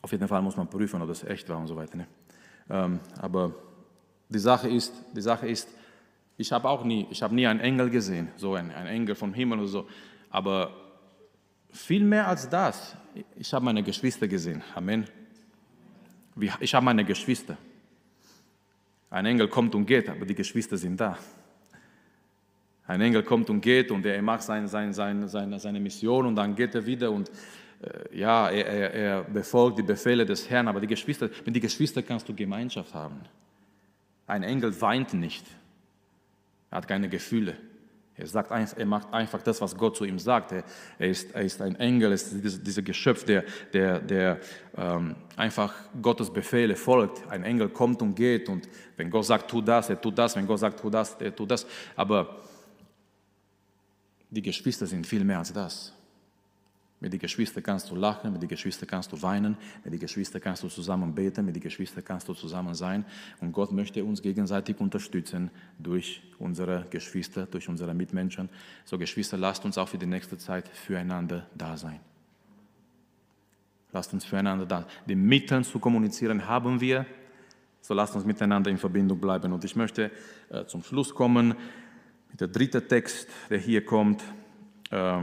Auf jeden Fall muss man prüfen, ob das echt war und so weiter. Ne? Ähm, aber die Sache ist, die Sache ist, ich habe auch nie, ich habe nie einen Engel gesehen, so ein, ein Engel vom Himmel oder so. Aber viel mehr als das, ich habe meine Geschwister gesehen. Amen. Ich habe meine Geschwister. Ein Engel kommt und geht, aber die Geschwister sind da. Ein Engel kommt und geht und er macht sein, sein, seine, seine Mission und dann geht er wieder und äh, ja, er, er, er befolgt die Befehle des Herrn, aber die Geschwister, mit den Geschwistern kannst du Gemeinschaft haben. Ein Engel weint nicht. Er hat keine Gefühle. Er, sagt, er macht einfach das, was Gott zu ihm sagt. Er, ist, er ist ein Engel, ist dieses, dieser Geschöpf, der, der, der ähm, einfach Gottes Befehle folgt. Ein Engel kommt und geht und wenn Gott sagt, tu das, er tut das. Wenn Gott sagt, tu das, er tut das. Aber die Geschwister sind viel mehr als das. Mit den Geschwistern kannst du lachen, mit den Geschwistern kannst du weinen, mit den Geschwistern kannst du zusammen beten, mit den Geschwistern kannst du zusammen sein. Und Gott möchte uns gegenseitig unterstützen durch unsere Geschwister, durch unsere Mitmenschen. So Geschwister, lasst uns auch für die nächste Zeit füreinander da sein. Lasst uns füreinander da. sein. Die Mittel zu kommunizieren haben wir, so lasst uns miteinander in Verbindung bleiben. Und ich möchte äh, zum Schluss kommen mit dem dritten Text, der hier kommt. Äh,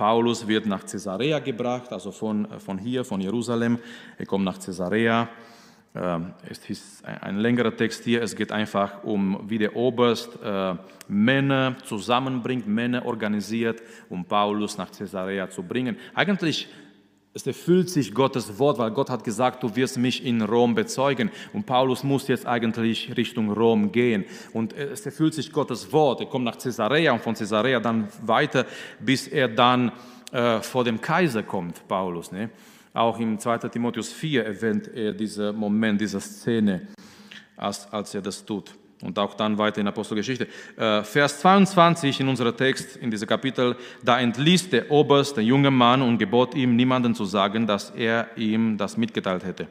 Paulus wird nach Caesarea gebracht, also von, von hier, von Jerusalem. Er kommt nach Caesarea. Ähm, es ist ein längerer Text hier. Es geht einfach um, wie der Oberst äh, Männer zusammenbringt, Männer organisiert, um Paulus nach Caesarea zu bringen. Eigentlich es erfüllt sich Gottes Wort, weil Gott hat gesagt, du wirst mich in Rom bezeugen. Und Paulus muss jetzt eigentlich Richtung Rom gehen. Und es erfüllt sich Gottes Wort. Er kommt nach Caesarea und von Caesarea dann weiter, bis er dann äh, vor dem Kaiser kommt, Paulus. Ne? Auch im 2. Timotheus 4 erwähnt er diesen Moment, diese Szene, als, als er das tut und auch dann weiter in Apostelgeschichte. Äh, Vers 22 in unserem Text, in diesem Kapitel, da entließ der Oberst den jungen Mann und gebot ihm, niemanden zu sagen, dass er ihm das mitgeteilt hätte.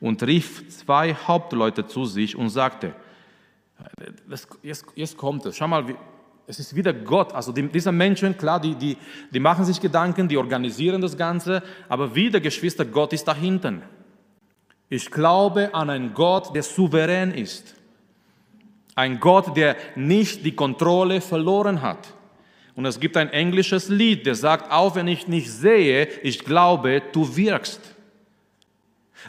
und rief zwei Hauptleute zu sich und sagte, das, jetzt, jetzt kommt es, schau mal, es ist wieder Gott. Also die, diese Menschen, klar, die, die, die machen sich Gedanken, die organisieren das Ganze, aber wieder, Geschwister, Gott ist da hinten. Ich glaube an einen Gott, der souverän ist. Ein Gott, der nicht die Kontrolle verloren hat. Und es gibt ein englisches Lied, der sagt, auch wenn ich nicht sehe, ich glaube, du wirkst.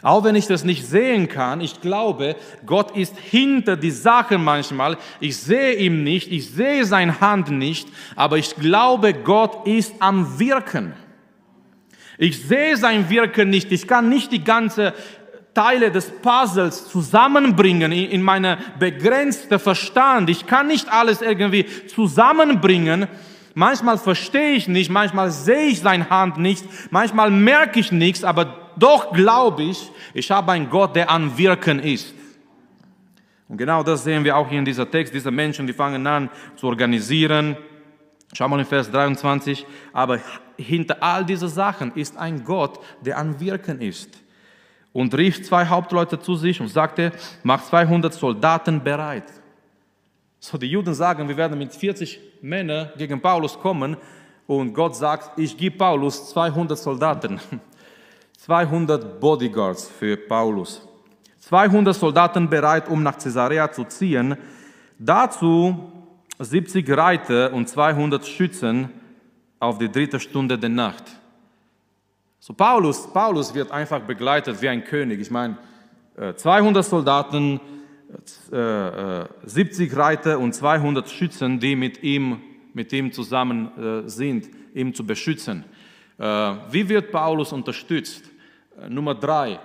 Auch wenn ich das nicht sehen kann, ich glaube, Gott ist hinter die Sache manchmal. Ich sehe ihn nicht, ich sehe seine Hand nicht, aber ich glaube, Gott ist am Wirken. Ich sehe sein Wirken nicht. Ich kann nicht die ganze Teile des Puzzles zusammenbringen in meiner begrenzten Verstand. Ich kann nicht alles irgendwie zusammenbringen. Manchmal verstehe ich nicht, manchmal sehe ich seine Hand nicht, manchmal merke ich nichts, aber doch glaube ich, ich habe einen Gott, der am Wirken ist. Und genau das sehen wir auch hier in dieser Text. Diese Menschen, die fangen an zu organisieren. Schau mal in Vers 23. Aber hinter all diesen Sachen ist ein Gott, der am Wirken ist. Und rief zwei Hauptleute zu sich und sagte, mach 200 Soldaten bereit. So, die Juden sagen, wir werden mit 40 Männern gegen Paulus kommen. Und Gott sagt, ich gebe Paulus 200 Soldaten. 200 Bodyguards für Paulus. 200 Soldaten bereit, um nach Caesarea zu ziehen. Dazu 70 Reiter und 200 Schützen auf die dritte Stunde der Nacht. So Paulus, Paulus wird einfach begleitet wie ein König. Ich meine, 200 äh, Soldaten, 70 äh, äh, Reiter und 200 Schützen, die mit ihm, mit ihm zusammen sind, ihm zu beschützen. Wie wird Paulus unterstützt? Nummer drei,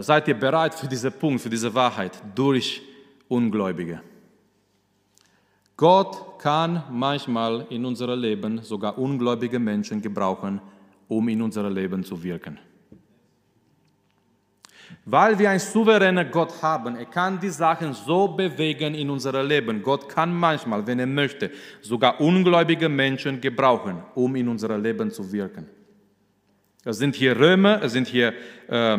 seid ihr bereit für diesen Punkt, für diese Wahrheit? Durch Ungläubige. Gott kann manchmal in unserem Leben sogar ungläubige Menschen gebrauchen, um in unser Leben zu wirken. Weil wir einen souveränen Gott haben, er kann die Sachen so bewegen in unser Leben. Gott kann manchmal, wenn er möchte, sogar ungläubige Menschen gebrauchen, um in unser Leben zu wirken. Es sind hier Römer, es sind hier äh,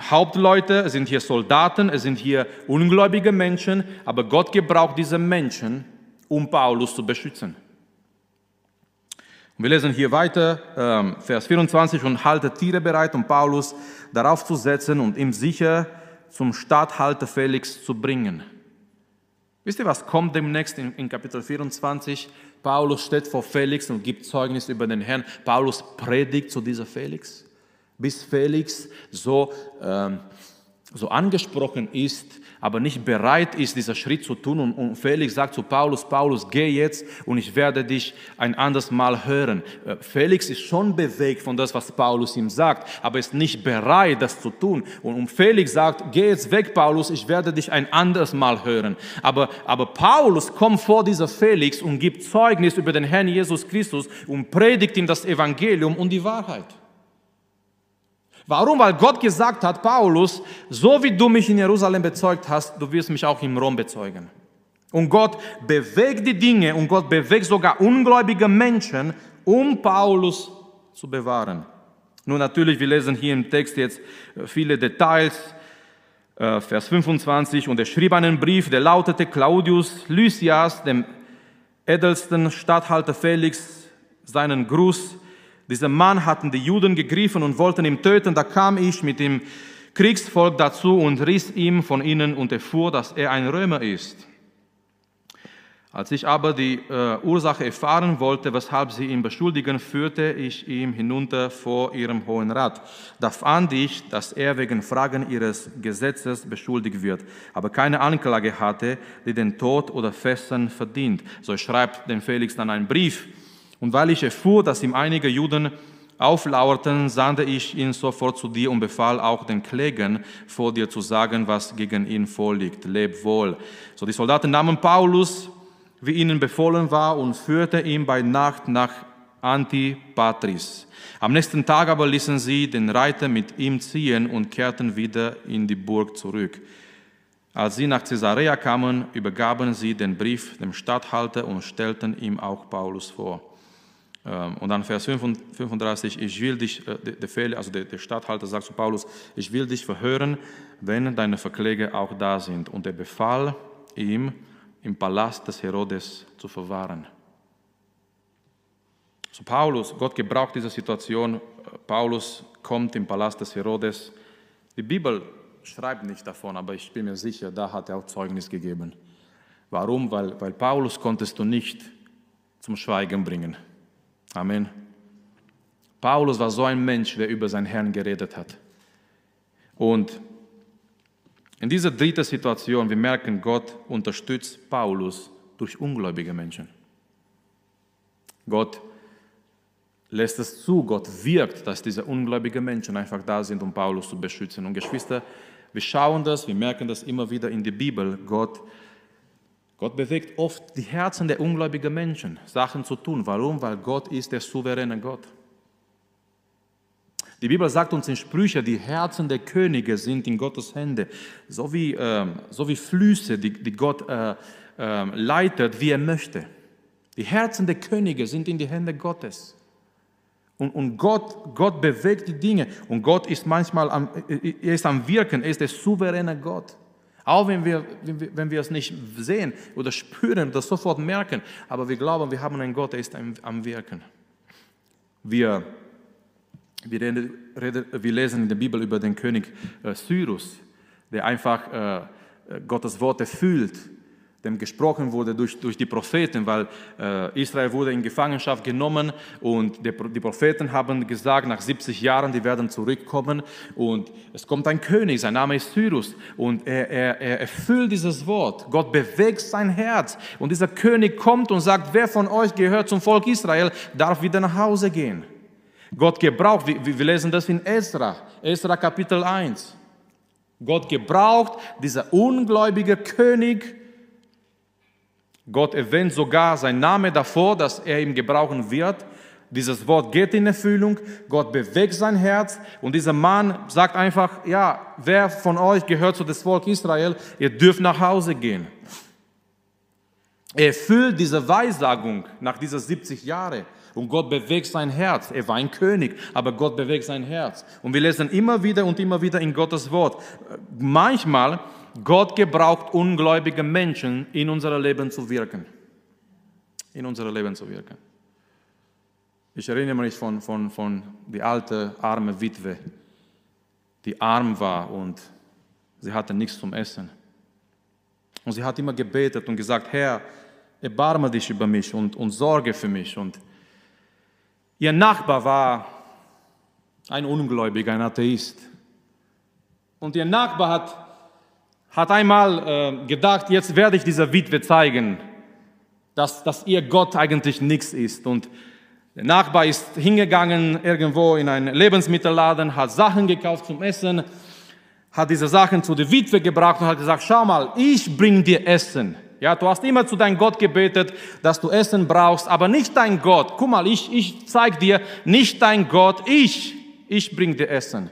Hauptleute, es sind hier Soldaten, es sind hier ungläubige Menschen, aber Gott gebraucht diese Menschen, um Paulus zu beschützen. Wir lesen hier weiter, ähm, Vers 24, und halte Tiere bereit, um Paulus darauf zu setzen und ihm sicher zum Statthalter Felix zu bringen. Wisst ihr, was kommt demnächst in, in Kapitel 24? Paulus steht vor Felix und gibt Zeugnis über den Herrn. Paulus predigt zu dieser Felix, bis Felix so, ähm, so angesprochen ist aber nicht bereit ist, diesen Schritt zu tun. Und, Felix sagt zu Paulus, Paulus, geh jetzt und ich werde dich ein anderes Mal hören. Äh, Felix ist schon bewegt von das, was Paulus ihm sagt, aber ist nicht bereit, das zu tun. Und, und Felix sagt, geh jetzt weg, Paulus, ich werde dich ein anderes Mal hören. Aber, aber Paulus kommt vor dieser Felix und gibt Zeugnis über den Herrn Jesus Christus und predigt ihm das Evangelium und die Wahrheit. Warum? Weil Gott gesagt hat, Paulus, so wie du mich in Jerusalem bezeugt hast, du wirst mich auch in Rom bezeugen. Und Gott bewegt die Dinge und Gott bewegt sogar ungläubige Menschen, um Paulus zu bewahren. Nun natürlich, wir lesen hier im Text jetzt äh, viele Details. Äh, Vers 25, und er schrieb einen Brief, der lautete Claudius Lysias, dem edelsten Statthalter Felix, seinen Gruß dieser Mann hatten die Juden gegriffen und wollten ihn töten. Da kam ich mit dem Kriegsvolk dazu und riss ihm von ihnen und erfuhr, dass er ein Römer ist. Als ich aber die äh, Ursache erfahren wollte, weshalb sie ihn beschuldigen, führte ich ihn hinunter vor ihrem Hohen Rat. Da fand ich, dass er wegen Fragen ihres Gesetzes beschuldigt wird, aber keine Anklage hatte, die den Tod oder Fesseln verdient. So schreibt dem Felix dann einen Brief und weil ich erfuhr, dass ihm einige Juden auflauerten, sandte ich ihn sofort zu dir und befahl auch den Klägern vor dir zu sagen, was gegen ihn vorliegt. Leb wohl. So die Soldaten nahmen Paulus, wie ihnen befohlen war, und führten ihn bei Nacht nach Antipatris. Am nächsten Tag aber ließen sie den Reiter mit ihm ziehen und kehrten wieder in die Burg zurück. Als sie nach Caesarea kamen, übergaben sie den Brief dem Statthalter und stellten ihm auch Paulus vor. Ähm, und dann Vers 35, ich will dich, äh, der Fehler, also der, der sagt zu Paulus, ich will dich verhören, wenn deine Verkläger auch da sind. Und er befahl ihm, im Palast des Herodes zu verwahren. So Paulus, Gott gebraucht diese Situation. Paulus kommt im Palast des Herodes. Die Bibel schreibt nicht davon, aber ich bin mir sicher, da hat er auch Zeugnis gegeben. Warum? Weil, weil Paulus konntest du nicht zum Schweigen bringen. Amen. Paulus war so ein Mensch, der über seinen Herrn geredet hat. Und in dieser dritten Situation, wir merken, Gott unterstützt Paulus durch ungläubige Menschen. Gott lässt es zu, Gott wirkt, dass diese ungläubigen Menschen einfach da sind, um Paulus zu beschützen. Und Geschwister, wir schauen das, wir merken das immer wieder in der Bibel. Gott, Gott bewegt oft die Herzen der ungläubigen Menschen, Sachen zu tun. Warum? Weil Gott ist der souveräne Gott. Die Bibel sagt uns in Sprüche, die Herzen der Könige sind in Gottes Hände, so wie, äh, so wie Flüsse, die, die Gott äh, äh, leitet, wie er möchte. Die Herzen der Könige sind in die Hände Gottes. Und, und Gott, Gott bewegt die Dinge. Und Gott ist manchmal am, er ist am Wirken, er ist der souveräne Gott. Auch wenn wir, wenn wir es nicht sehen oder spüren oder sofort merken, aber wir glauben, wir haben einen Gott, der ist am Wirken. Wir, wir, reden, wir lesen in der Bibel über den König äh, Cyrus, der einfach äh, Gottes Worte fühlt dem gesprochen wurde durch, durch die Propheten, weil äh, Israel wurde in Gefangenschaft genommen und die, die Propheten haben gesagt, nach 70 Jahren, die werden zurückkommen und es kommt ein König, sein Name ist Cyrus und er, er, er erfüllt dieses Wort. Gott bewegt sein Herz und dieser König kommt und sagt, wer von euch gehört zum Volk Israel, darf wieder nach Hause gehen. Gott gebraucht, wir, wir lesen das in Ezra, Ezra Kapitel 1. Gott gebraucht dieser ungläubige König, Gott erwähnt sogar sein Name davor, dass er ihm gebrauchen wird. Dieses Wort geht in Erfüllung. Gott bewegt sein Herz und dieser Mann sagt einfach, ja, wer von euch gehört zu dem Volk Israel, ihr dürft nach Hause gehen. Er erfüllt diese Weissagung nach dieser 70 Jahre und Gott bewegt sein Herz. Er war ein König, aber Gott bewegt sein Herz. Und wir lesen immer wieder und immer wieder in Gottes Wort. Manchmal Gott gebraucht ungläubige Menschen in unser Leben zu wirken. In unser Leben zu wirken. Ich erinnere mich von, von, von die alte, arme Witwe, die arm war und sie hatte nichts zum Essen. Und sie hat immer gebetet und gesagt, Herr, erbarme dich über mich und, und sorge für mich. Und ihr Nachbar war ein Ungläubiger, ein Atheist. Und ihr Nachbar hat hat einmal äh, gedacht, jetzt werde ich dieser Witwe zeigen, dass, dass ihr Gott eigentlich nichts ist. Und der Nachbar ist hingegangen irgendwo in einen Lebensmittelladen, hat Sachen gekauft zum Essen, hat diese Sachen zu der Witwe gebracht und hat gesagt, schau mal, ich bring dir Essen. Ja, du hast immer zu deinem Gott gebetet, dass du Essen brauchst, aber nicht dein Gott. Guck mal, ich, ich zeig dir, nicht dein Gott, ich, ich bring dir Essen.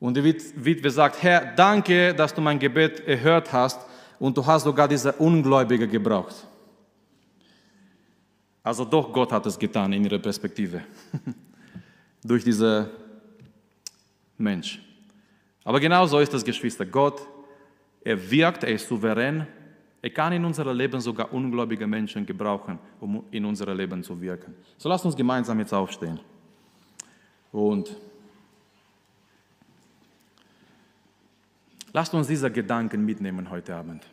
Und die Witwe sagt, Herr, danke, dass du mein Gebet erhört hast und du hast sogar diese Ungläubige gebraucht. Also doch Gott hat es getan in ihrer Perspektive. Durch diese Mensch. Aber genau so ist das, Geschwister. Gott, er wirkt, er ist souverän. Er kann in unserem Leben sogar ungläubige Menschen gebrauchen, um in unser Leben zu wirken. So lasst uns gemeinsam jetzt aufstehen. Und Lasst uns diese Gedanken mitnehmen heute Abend.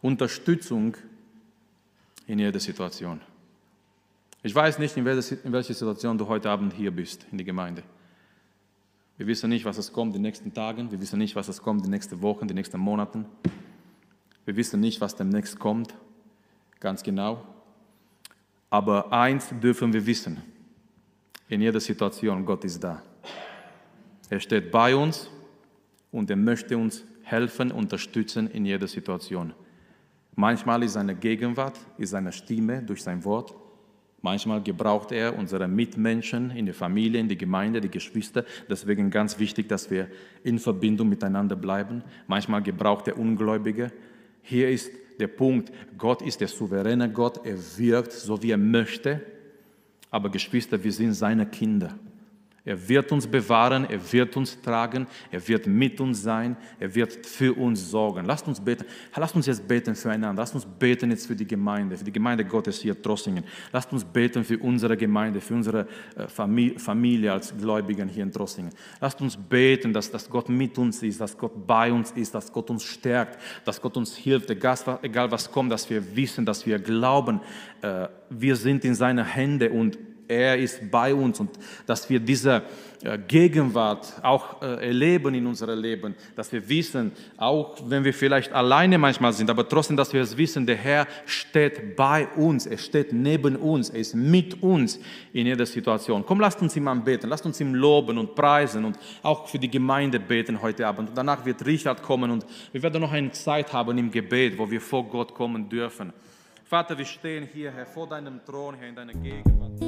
Unterstützung in jeder Situation. Ich weiß nicht, in welcher Situation du heute Abend hier bist in der Gemeinde. Wir wissen nicht, was es kommt in den nächsten Tagen. Wir wissen nicht, was es kommt in den nächsten Wochen, in den nächsten Monaten. Wir wissen nicht, was demnächst kommt, ganz genau. Aber eins dürfen wir wissen. In jeder Situation, Gott ist da. Er steht bei uns und er möchte uns helfen, unterstützen in jeder Situation. Manchmal ist seine Gegenwart, ist seine Stimme durch sein Wort. Manchmal gebraucht er unsere Mitmenschen in der Familie, in der Gemeinde, die Geschwister. Deswegen ganz wichtig, dass wir in Verbindung miteinander bleiben. Manchmal gebraucht er Ungläubige. Hier ist der Punkt, Gott ist der souveräne Gott, er wirkt so, wie er möchte, aber Geschwister, wir sind seine Kinder. Er wird uns bewahren, er wird uns tragen, er wird mit uns sein, er wird für uns sorgen. Lasst uns beten. Lasst uns jetzt beten füreinander. Lasst uns beten jetzt für die Gemeinde, für die Gemeinde Gottes hier Trossingen. Lasst uns beten für unsere Gemeinde, für unsere äh, Familie als Gläubigen hier in Trossingen. Lasst uns beten, dass, dass Gott mit uns ist, dass Gott bei uns ist, dass Gott uns stärkt, dass Gott uns hilft, egal was kommt, dass wir wissen, dass wir glauben, äh, wir sind in seine Hände und er ist bei uns und dass wir diese äh, Gegenwart auch äh, erleben in unserem Leben, dass wir wissen, auch wenn wir vielleicht alleine manchmal sind, aber trotzdem, dass wir es wissen, der Herr steht bei uns, er steht neben uns, er ist mit uns in jeder Situation. Komm, lasst uns ihm anbeten, lasst uns ihm loben und preisen und auch für die Gemeinde beten heute Abend. Und danach wird Richard kommen und wir werden noch eine Zeit haben im Gebet, wo wir vor Gott kommen dürfen. Vater, wir stehen hier, Herr, vor deinem Thron, Herr, in deiner Gegenwart.